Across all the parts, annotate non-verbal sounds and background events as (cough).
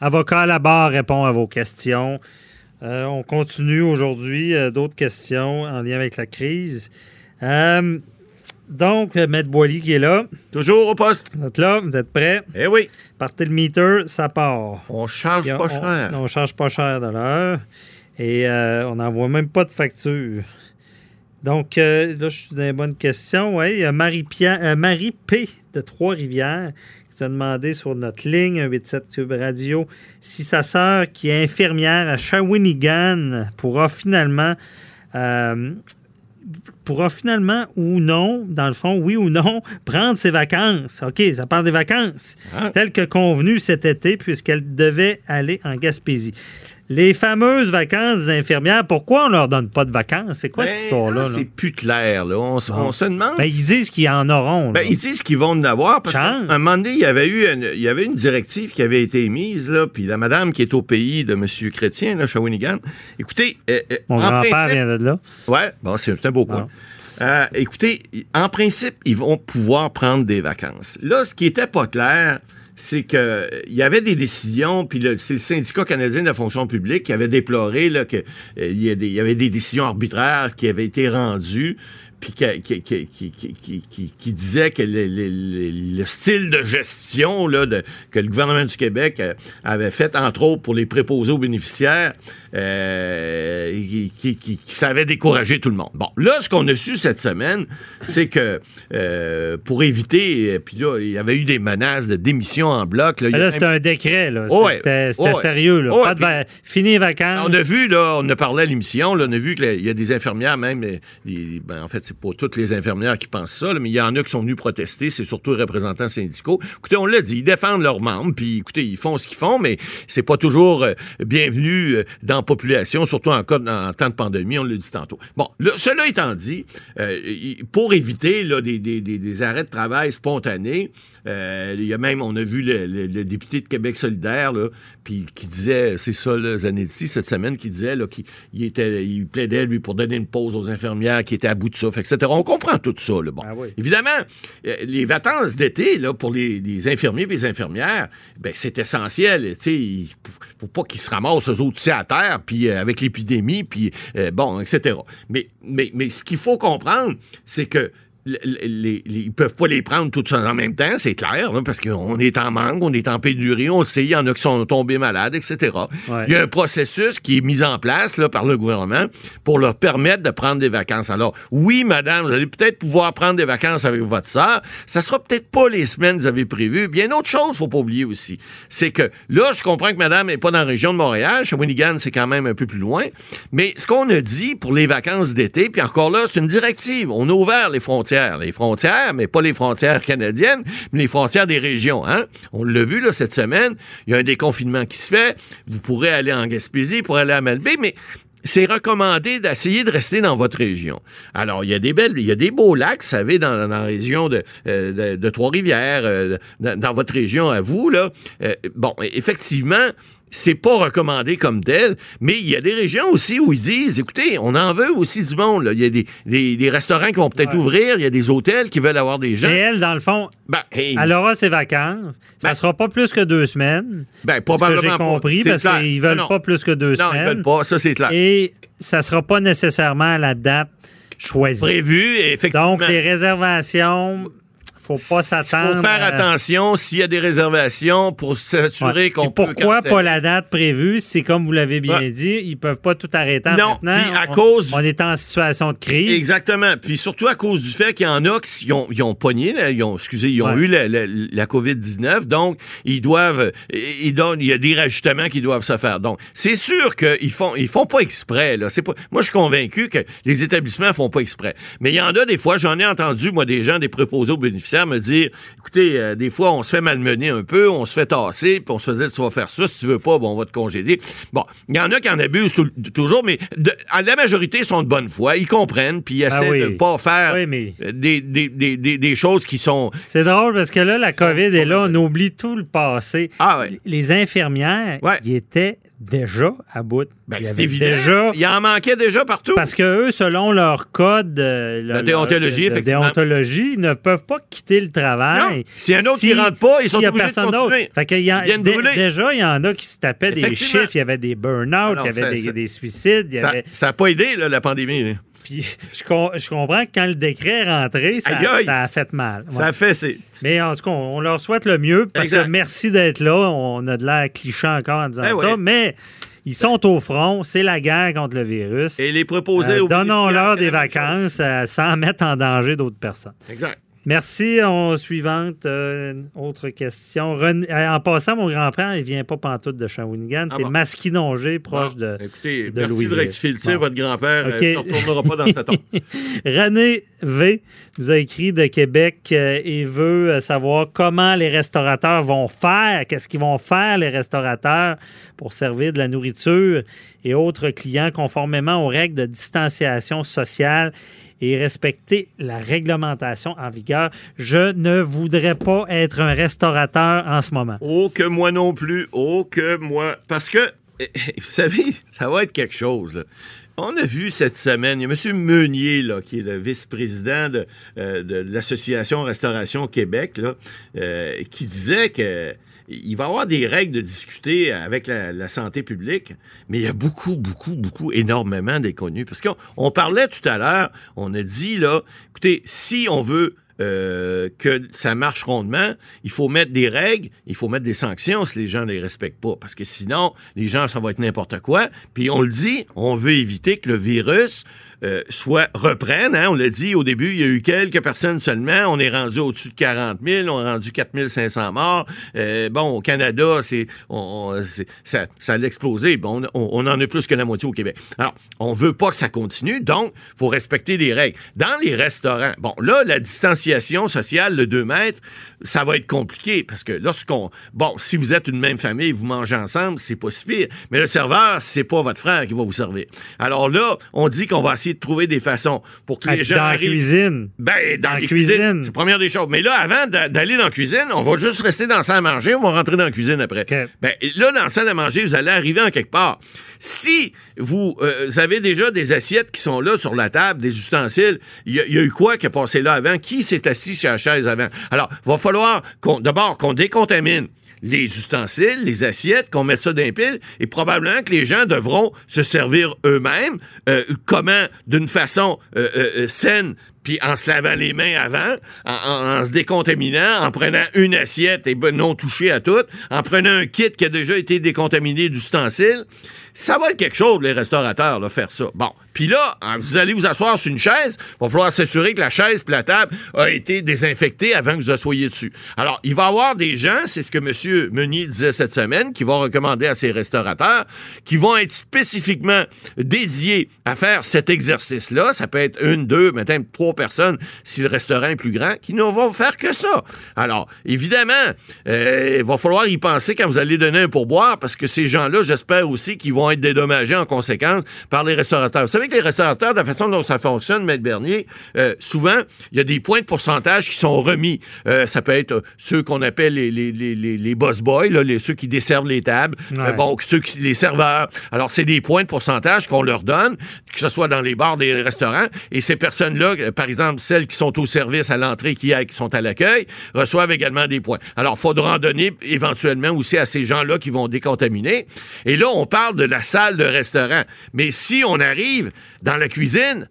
Avocat à la barre répond à vos questions. Euh, on continue aujourd'hui. euh, D'autres questions en lien avec la crise. Euh, donc, Maître Boily qui est là. Toujours au poste. Vous êtes là, vous êtes prêts? Eh oui, Partez le meter, ça part. on charge pas on, cher. On, charge pas cher de l'heure. Et euh, on n'envoie même pas de facture. Donc, euh, là, je suis dans les bonnes questions. Oui, il y a Marie, Pierre- euh, Marie P. de Trois-Rivières qui s'est demandé sur notre ligne 187 Cube Radio si sa sœur, qui est infirmière à Shawinigan, pourra finalement. Pourra finalement ou non, dans le fond, oui ou non, (laughs) prendre ses vacances. OK, ça parle des vacances. Ah. Tel que convenu cet été, puisqu'elle devait aller en Gaspésie. Les fameuses vacances des infirmières, pourquoi on leur donne pas de vacances? C'est quoi Ben, cette histoire-là? là, là? C'est plus clair. Là. On, on se demande. Ben, ils disent qu'ils en auront. Ben, ils disent qu'ils vont en avoir parce qu'à un moment donné, il y avait eu une, il y avait une directive qui avait été émise, là, puis la madame qui est au pays de M. Chrétien, là, Shawinigan. Écoutez, euh, euh, Mon grand-père vient de là. Ouais, bon, c'est c'est un beau coin. Euh, écoutez, en principe, ils vont pouvoir prendre des vacances. Là, ce qui était pas clair, c'est que il y avait des décisions, puis c'est le syndicat canadien de la fonction publique qui avait déploré que euh, y, y avait des décisions arbitraires qui avaient été rendues puis qui, disait que le, le- le- le style de gestion là, de, que le gouvernement du Québec euh, avait fait, entre autres pour les préposés aux bénéficiaires, euh, qui, qui, qui- qui- ça avait découragé tout le monde. Bon, là, ce qu'on a su cette semaine, c'est que euh, pour éviter, euh, puis là, il y avait eu des menaces de démission en bloc. Là, il y Mais a là, c'était un décret. là. C'était sérieux. Là. Pas de va- Fini vacances. on a vu, là, on a parlé à l'émission, là, on a vu qu'il y a des infirmières même, les- ben, en fait, c'est pas toutes les infirmières qui pensent ça, mais il y en a qui sont venus protester, c'est surtout les représentants syndicaux. Écoutez, on l'a dit, ils défendent leurs membres, puis écoutez, ils font ce qu'ils font, mais c'est pas toujours euh, bienvenu euh, dans la population, surtout en en temps de pandémie, on l'a dit tantôt. Bon, là, cela étant dit, euh, pour éviter là, des arrêts de travail spontanés, euh, il y a même, on a vu le, le- le député de Québec solidaire, là, puis qui disait, c'est ça, là, Zanetti, cette semaine, qui disait qu'il il était, il plaidait, lui, pour donner une pause aux infirmières qui étaient à bout de souffle, etc. On comprend tout ça, là. Bon. Ah oui. Évidemment, euh, les vacances d'été, là, pour les, les infirmiers et les infirmières, ben, c'est essentiel. Tu sais, il faut pas qu'ils se ramassent eux autres à terre, puis euh, avec l'épidémie, puis euh, bon, etc. Mais, mais, mais ce qu'il faut comprendre, c'est que les, les- ils peuvent pas les prendre toutes en même temps, c'est clair, là, parce qu'on est en manque, on est en pénurie, on sait, il y en a qui sont tombés malades, etc. Ouais. Il y a un processus qui est mis en place là, par le gouvernement pour leur permettre de prendre des vacances. Alors, oui, madame, vous allez peut-être pouvoir prendre des vacances avec votre sœur. Ça sera peut-être pas les semaines que vous avez prévues. Bien, autre chose, faut pas oublier aussi, c'est que là, je comprends que madame n'est pas dans la région de Montréal. Shawinigan, c'est quand même un peu plus loin. Mais ce qu'on a dit pour les vacances d'été, puis encore là, c'est une directive. On a ouvert les frontières. Les frontières, mais pas les frontières canadiennes, mais les frontières des régions. Hein? On l'a vu là, cette semaine. Il y a un déconfinement qui se fait. Vous pourrez aller en Gaspésie, pourrez aller à Malbaie, mais c'est recommandé d'essayer de rester dans votre région. Alors, il y a des belles, il y a des beaux lacs, vous savez, dans, la région de, euh, Trois-Rivières, euh, dans, dans votre région à vous, là. Euh, bon, effectivement, c'est pas recommandé comme tel, mais il y a des régions aussi où ils disent, écoutez, on en veut aussi du monde. là. Il y a des, des, des restaurants qui vont peut-être Ouais. ouvrir, il y a des hôtels qui veulent avoir des gens. Et elle, dans le fond, Ben, hey, elle aura ses vacances. Ça Ben- sera pas plus que deux semaines. ben, probablement j'ai pas. compris, parce qu'ils veulent Non, pas plus que deux Non, ils semaines. veulent pas, ça c'est clair. Et ça sera pas nécessairement la date choisie. Prévu, effectivement. Donc, les réservations, faut pas Il s'attendre. faut faire à- attention s'il y a des réservations pour s'assurer Ouais. qu'on peut pourquoi pas la date prévue? C'est comme vous l'avez bien Ouais. dit, ils peuvent pas tout arrêter en Non, maintenant. puis à on, cause- On est en situation de crise. Exactement. Puis surtout à cause du fait qu'il y en a qui ont, ils ont pogné, là, ils ont, excusez, ils ont Ouais. eu la, la- la COVID-19, donc ils doivent, ils donnent, il y a des rajustements qui doivent se faire. Donc, c'est sûr qu'ils font, ils font pas exprès, là. C'est pas, moi, je suis convaincu que les établissements font pas exprès. Mais il y en a des fois, j'en ai entendu, moi, des gens, des préposés aux bénéficiaires me dire, écoutez, euh, des fois, on se fait malmener un peu, on se fait tasser, puis on se faisait, tu vas faire ça, si tu veux pas, bon, on va te congédier. Bon, il y en a qui en abusent tout- toujours, mais de- à la majorité sont de bonne foi, ils comprennent, puis ils Ah essaient oui. de pas faire Oui, mais- euh, des, des, des, des, des choses qui sont... C'est drôle parce que là, la COVID est là, on oublie tout le passé. Ah ouais. Les infirmières, Ouais. ils étaient déjà à bout. Ben, Il y c'est avait évident. Déjà, Il en manquait déjà partout. parce que eux, selon leur code euh, leur- déontologie, de- de effectivement. déontologie, ils ne peuvent pas quitter le travail. Non. S'il y a un autre qui rentre pas, ils sont obligés de personne continuer. Fait il y a- Ils brûler. déjà, il y en a qui se tapaient des chiffres. Il y avait des burn-out, Alors, il y avait des, suicides. Il y Ça avait... n'a pas aidé, là, la pandémie. là. Puis (laughs) je, com- je comprends que quand le décret est rentré, ça, Aïe, aïe. ça a fait mal. Ouais. Ça a fait, c'est. Mais en tout cas, on leur souhaite le mieux parce Exact. que merci d'être là. On a de l'air cliché encore en disant Ben ça, mais ils sont au front. C'est la guerre contre le virus. Et les proposer Euh, Donnons-leur des vacances euh, sans mettre en danger d'autres personnes. Exact. Merci. On, suivante, euh, autre question. Euh, en passant, mon grand-père, il vient pas pantoute de Shawinigan. Ah c'est bon? Masquinongé, proche Bon, de... Écoutez, de merci de rectifier Bon. votre grand-père. Euh, ne retournera pas dans sa tombe. (laughs) René V nous a écrit de Québec euh, et veut savoir comment les restaurateurs vont faire, qu'est-ce qu'ils vont faire les restaurateurs pour servir de la nourriture et autres clients conformément aux règles de distanciation sociale et respecter la réglementation en vigueur. Je ne voudrais pas être un restaurateur en ce moment. Oh, que moi non plus. Oh, que moi. Parce que, eh, eh, vous savez, ça va être quelque chose. On a vu cette semaine, il y a M. Meunier, qui est le vice-président de, euh, l'Association Restauration Québec, euh, qui disait que il va y avoir des règles de discuter avec la, santé publique, mais il y a beaucoup, beaucoup, beaucoup, énormément d'inconnus. Parce qu'on on parlait tout à l'heure, on a dit, là, écoutez, si on veut euh, que ça marche rondement, il faut mettre des règles, il faut mettre des sanctions si les gens ne les respectent pas. Parce que sinon, les gens, ça va être n'importe quoi. Puis on le dit, on veut éviter que le virus euh, soit reprenne. hein. On l'a dit au début, il y a eu quelques personnes seulement. On est rendu au-dessus de 40 000. On est rendu 4 500 morts. Euh, bon, au Canada, c'est, ça, ça a explosé. Bon, on, on en a plus que la moitié au Québec. Alors, on veut pas que ça continue, donc faut respecter des règles. Dans les restaurants, bon, là, la distanciation sociale, le 2 mètres, ça va être compliqué parce que lorsqu'on... Bon, si vous êtes une même famille, vous mangez ensemble, c'est pas si pire. Mais le serveur, c'est pas votre frère qui va vous servir. Alors là, on dit qu'on va essayer de trouver des façons pour que les gens Dans la cuisine. Ben, dans, Dans la cuisine. C'est la première des choses. Mais là, avant d'a- d'aller dans la cuisine, on va juste rester dans la salle à manger, on va rentrer dans la cuisine après. OK. Ben, là, dans la salle à manger, vous allez arriver en quelque part. Si vous, euh, vous avez déjà des assiettes qui sont là sur la table, des ustensiles, il y, a- y a eu quoi qui est passé là avant? Qui s'est assis sur la chaise avant? Alors, va falloir qu'on, d'abord qu'on décontamine les ustensiles, les assiettes, qu'on mette ça dans les piles, et probablement que les gens devront se servir eux-mêmes. Euh, comment? D'une façon euh, euh, saine, puis en se lavant les mains avant, en, se décontaminant, en prenant une assiette et ben, non touchée à toutes, en prenant un kit qui a déjà été décontaminé d'ustensiles. Ça va être quelque chose, les restaurateurs, là, faire ça. Bon. Puis là, hein, vous allez vous asseoir sur une chaise, il va falloir s'assurer que la chaise et la table a été désinfectée avant que vous assoyiez dessus. Alors, il va y avoir des gens, c'est ce que M. Meunier disait cette semaine, qui vont recommander à ces restaurateurs, qui vont être spécifiquement dédiés à faire cet exercice-là. Ça peut être une, deux, maintenant trois personnes si le restaurant est plus grand, qui ne vont faire que ça. Alors, évidemment, euh, il va falloir y penser quand vous allez donner un pourboire, parce que ces gens-là, j'espère aussi qu'ils vont être dédommagés en conséquence par les restaurateurs. Vous savez que les restaurateurs, de la façon dont ça fonctionne, Maître Bernier, euh, souvent, il y a des points de pourcentage qui sont remis. Euh, ça peut être ceux qu'on appelle les, les, les, les, les boss boys, là, les, ceux qui desservent les tables. Ouais. Bon, ceux qui, les serveurs. Alors, c'est des points de pourcentage qu'on leur donne, que ce soit dans les bars des restaurants. Et ces personnes-là, par exemple, celles qui sont au service à l'entrée, qui, qui sont à l'accueil, reçoivent également des points. Alors, il faudra en donner éventuellement aussi à ces gens-là qui vont décontaminer. Et là, on parle de la salle de restaurant. Mais si on arrive dans la cuisine,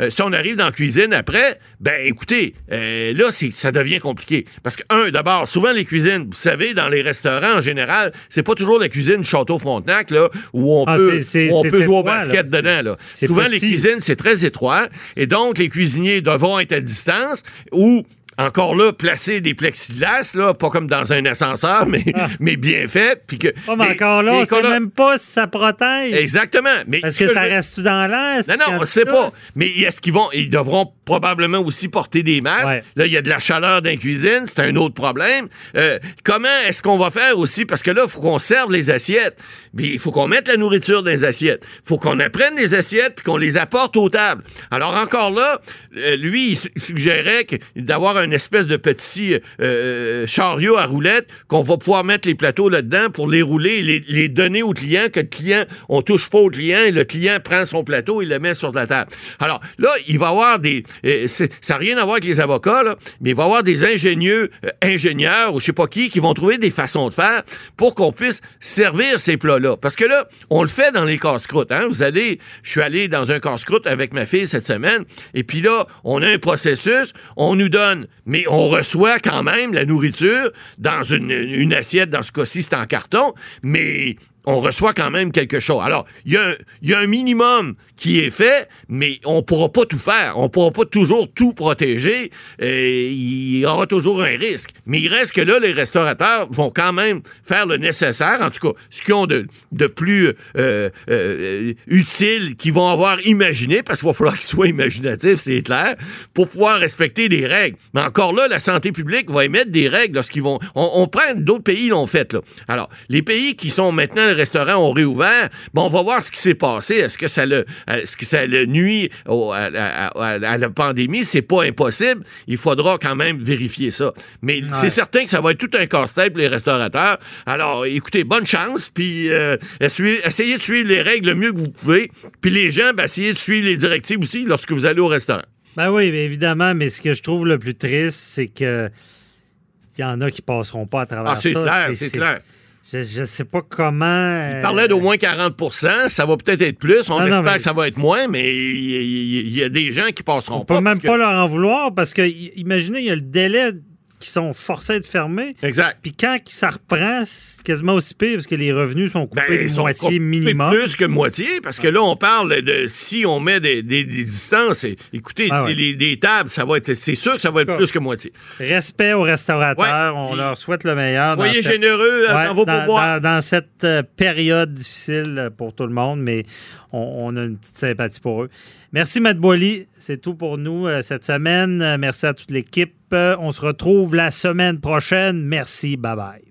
euh, si on arrive dans la cuisine après, ben écoutez, euh, là, ça devient compliqué. Parce que, un, d'abord, souvent les cuisines, vous savez, dans les restaurants en général, c'est pas toujours la cuisine Château Frontenac, là, où on Ah, peut, où on peut jouer au basket là. dedans. Là. C'est Souvent, les cuisines, c'est très étroit. Et donc, les cuisiniers devront être à distance ou encore là, placer des plexiglas, là, pas comme dans un ascenseur, mais, (laughs) mais bien fait. Puis que, Oh, mais encore là, on sait même pas si ça protège. Exactement. Mais Parce ce que ça je reste dans l'air. non, non, on sait pas. Mais est-ce qu'ils vont. Ils devront probablement aussi porter des masques. Ouais. Là, il y a de la chaleur dans la cuisine, c'est un autre problème. Euh, comment est-ce qu'on va faire aussi? Parce que là, il faut qu'on serve les assiettes. Mais il faut qu'on mette la nourriture dans les assiettes. Il faut qu'on apprenne les assiettes puis qu'on les apporte aux tables. Alors encore là, euh, lui, il su- suggérait d'avoir un une espèce de petit euh, chariot à roulettes qu'on va pouvoir mettre les plateaux là-dedans pour les rouler et les, les, donner au client, que le client, on touche pas au client et le client prend son plateau et le met sur la table. Alors là, il va y avoir des... Euh, ça n'a rien à voir avec les avocats, là, mais il va y avoir des ingénieux, euh, ingénieurs ou je sais pas qui, qui vont trouver des façons de faire pour qu'on puisse servir ces plats-là. Parce que là, on le fait dans les casse-croûtes. Hein? Vous allez... Je suis allé dans un casse-croûte avec ma fille cette semaine et puis là, on a un processus, on nous donne, mais on reçoit quand même la nourriture dans une, une assiette, dans ce cas-ci, c'est en carton, mais on reçoit quand même quelque chose. Alors, il y, a un minimum qui est fait, mais on pourra pas tout faire. On pourra pas toujours tout protéger. Il y aura toujours un risque. Mais il reste que là, les restaurateurs vont quand même faire le nécessaire, en tout cas, ce qu'ils ont de, plus euh, euh, utile, qu'ils vont avoir imaginé, parce qu'il va falloir (laughs) qu'ils soient imaginatifs, c'est clair, pour pouvoir respecter des règles. Mais encore là, la santé publique va émettre des règles lorsqu'ils vont... On, on prend d'autres pays l'ont fait, là. Alors, les pays qui sont maintenant les restaurants ont réouvert, bon, on va voir ce qui s'est passé. Est-ce que ça le, est-ce que ça le nuit au, à, à, à, la pandémie? C'est pas impossible. Il faudra quand même vérifier ça. Mais ouais. c'est certain que ça va être tout un casse-tête pour les restaurateurs. Alors, écoutez, bonne chance, puis euh, essayez de suivre les règles le mieux que vous pouvez. Puis les gens, ben, essayez de suivre les directives aussi lorsque vous allez au restaurant. Ben oui, évidemment, mais ce que je trouve le plus triste, c'est que il y en a qui passeront pas à travers ah, c'est ça. Clair, c'est clair. Je ne sais pas comment. Il parlait d'au moins 40% ça va peut-être être plus. On non, espère non, mais... que ça va être moins, mais il y, y, y, a des gens qui passeront on pas. On peut même que... pas leur en vouloir parce que, imaginez, il y a le délai qui sont forcés de fermer. Exact. Puis quand ça reprend, c'est quasiment aussi pire parce que les revenus sont coupés ben, de sont moitié minimum. Plus que moitié, parce que là, on parle de si on met des, des, des distances. Et, écoutez, ah ouais. les, des tables, ça va être. C'est sûr que ça va être plus que moitié. Respect aux restaurateurs. Ouais. On leur souhaite le meilleur. Soyez généreux cette, dans vos dans. Dans, dans, cette euh, période difficile pour tout le monde, mais on, on, a une petite sympathie pour eux. Merci, Matt Boily. C'est tout pour nous euh, cette semaine. Merci à toute l'équipe. On se retrouve la semaine prochaine. Merci. Bye bye.